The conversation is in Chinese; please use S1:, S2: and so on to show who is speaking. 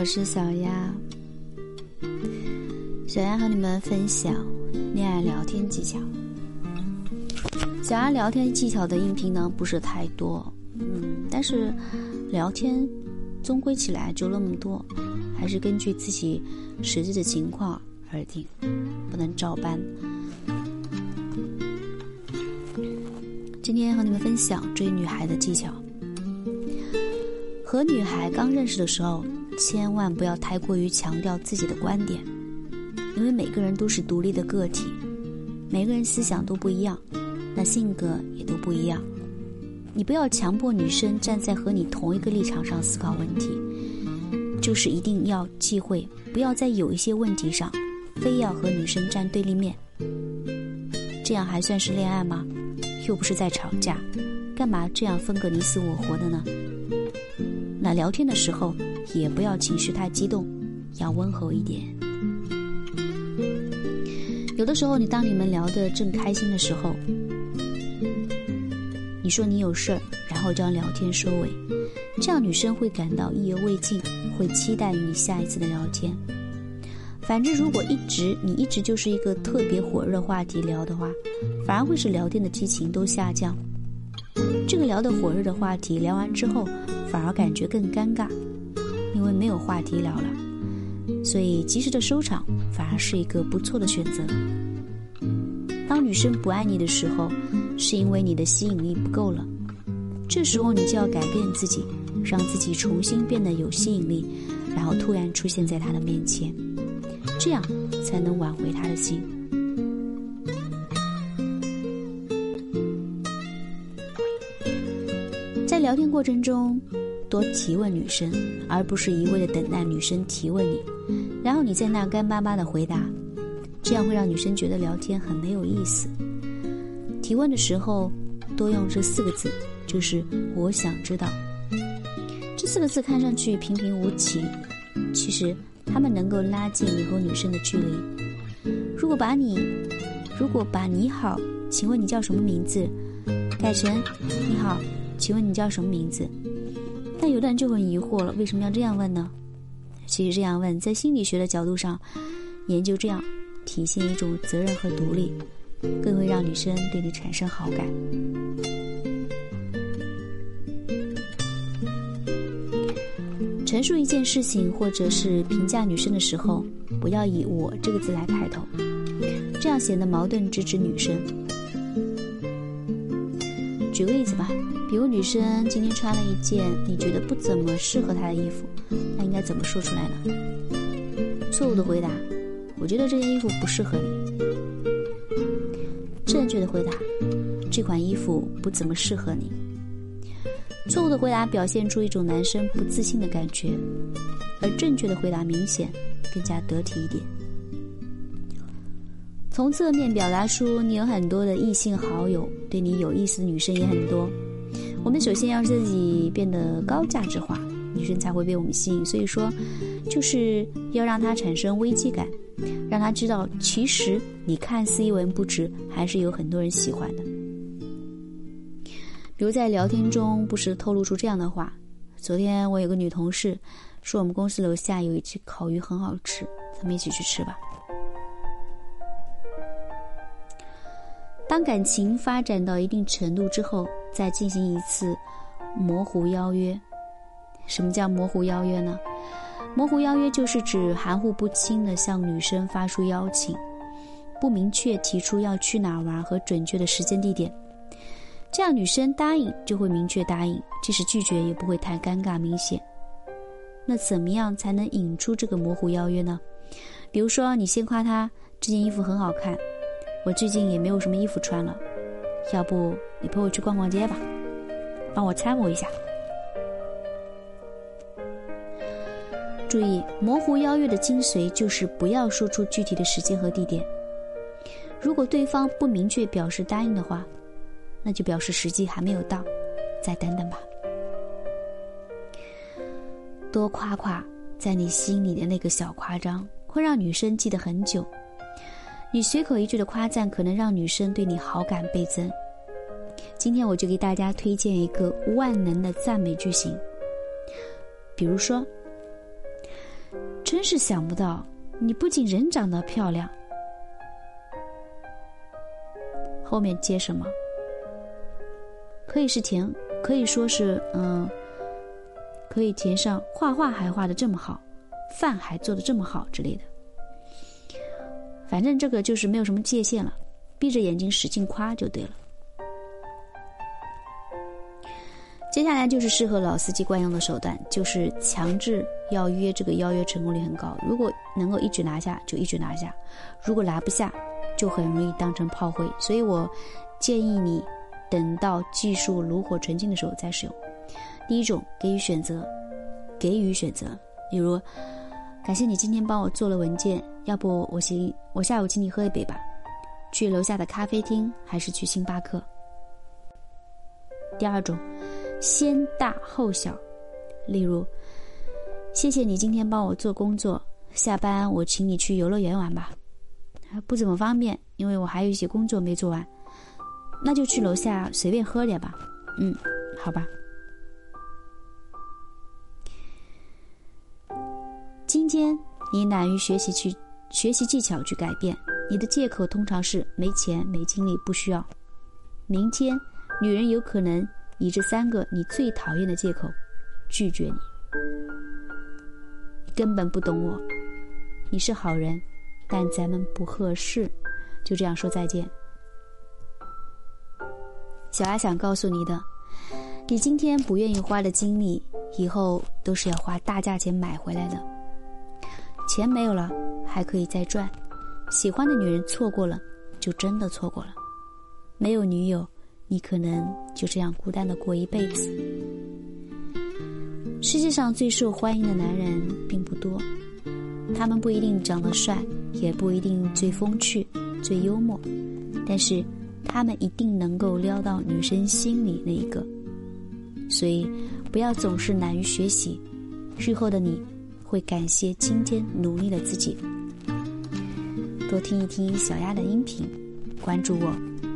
S1: 我是小丫。小丫和你们分享恋爱聊天技巧。小丫聊天技巧的音频呢不是太多，嗯，但是聊天终归起来就那么多，还是根据自己实际的情况而定，不能照搬。今天和你们分享追女孩的技巧。和女孩刚认识的时候，千万不要太过于强调自己的观点，因为每个人都是独立的个体，每个人思想都不一样，那性格也都不一样。你不要强迫女生站在和你同一个立场上思考问题，就是一定要忌讳，不要在有一些问题上，非要和女生站对立面。这样还算是恋爱吗？又不是在吵架，干嘛这样分个你死我活的呢？那聊天的时候也不要情绪太激动，要温和一点。有的时候，你当你们聊得正开心的时候，你说你有事儿，然后将聊天收尾，这样女生会感到意犹未尽，会期待与你下一次的聊天。反之，如果一直你一直就是一个特别火热话题聊的话，反而会使聊天的激情都下降。这个聊得火热的话题聊完之后。反而感觉更尴尬，因为没有话题聊了，所以及时的收场反而是一个不错的选择。当女生不爱你的时候，是因为你的吸引力不够了，这时候你就要改变自己，让自己重新变得有吸引力，然后突然出现在她的面前，这样才能挽回她的心。在聊天过程中。多提问女生，而不是一味的等待女生提问你，然后你在那干巴巴的回答，这样会让女生觉得聊天很没有意思。提问的时候多用这四个字，就是“我想知道”。这四个字看上去平平无奇，其实他们能够拉近你和女生的距离。如果把你，如果把你好，请问你叫什么名字，改成你好，请问你叫什么名字？但有的人就很疑惑了，为什么要这样问呢？其实这样问，在心理学的角度上，研究这样体现一种责任和独立，更会让女生对你产生好感。陈述一件事情或者是评价女生的时候，不要以“我”这个字来开头，这样显得矛盾，直指女生。举个例子吧。比如女生今天穿了一件你觉得不怎么适合她的衣服，那应该怎么说出来呢？错误的回答：我觉得这件衣服不适合你。正确的回答：这款衣服不怎么适合你。错误的回答表现出一种男生不自信的感觉，而正确的回答明显更加得体一点。从侧面表达出你有很多的异性好友，对你有意思的女生也很多。我们首先要自己变得高价值化，女生才会被我们吸引。所以说，就是要让她产生危机感，让她知道，其实你看似一文不值，还是有很多人喜欢的。比如在聊天中，不时透露出这样的话：昨天我有个女同事说，我们公司楼下有一只烤鱼很好吃，咱们一起去吃吧。当感情发展到一定程度之后，再进行一次模糊邀约。什么叫模糊邀约呢？模糊邀约就是指含糊不清的向女生发出邀请，不明确提出要去哪玩和准确的时间地点。这样女生答应就会明确答应，即使拒绝也不会太尴尬明显。那怎么样才能引出这个模糊邀约呢？比如说，你先夸她这件衣服很好看。我最近也没有什么衣服穿了，要不你陪我去逛逛街吧，帮我参谋一下。注意，模糊邀约的精髓就是不要说出具体的时间和地点。如果对方不明确表示答应的话，那就表示时机还没有到，再等等吧。多夸夸在你心里的那个小夸张，会让女生记得很久。你随口一句的夸赞，可能让女生对你好感倍增。今天我就给大家推荐一个万能的赞美句型。比如说，真是想不到，你不仅人长得漂亮，后面接什么？可以是填，可以说是嗯，可以填上画画还画的这么好，饭还做的这么好之类的。反正这个就是没有什么界限了，闭着眼睛使劲夸就对了。接下来就是适合老司机惯用的手段，就是强制要约，这个邀约成功率很高。如果能够一举拿下，就一举拿下；如果拿不下，就很容易当成炮灰。所以我建议你等到技术炉火纯青的时候再使用。第一种，给予选择，给予选择，比如，感谢你今天帮我做了文件，要不我请我下午请你喝一杯吧，去楼下的咖啡厅还是去星巴克？第二种。先大后小，例如，谢谢你今天帮我做工作，下班我请你去游乐园玩吧。不怎么方便，因为我还有一些工作没做完，那就去楼下随便喝点吧。嗯，好吧。今天你懒于学习去学习技巧去改变，你的借口通常是没钱、没精力、不需要。明天，女人有可能。以这三个你最讨厌的借口拒绝你，你根本不懂我，你是好人，但咱们不合适，就这样说再见。小丫想告诉你的，你今天不愿意花的精力，以后都是要花大价钱买回来的。钱没有了，还可以再赚。喜欢的女人错过了，就真的错过了。没有女友。你可能就这样孤单的过一辈子。世界上最受欢迎的男人并不多，他们不一定长得帅，也不一定最风趣、最幽默，但是他们一定能够撩到女生心里那一个。所以，不要总是懒于学习，日后的你会感谢今天努力的自己。多听一听小丫的音频，关注我。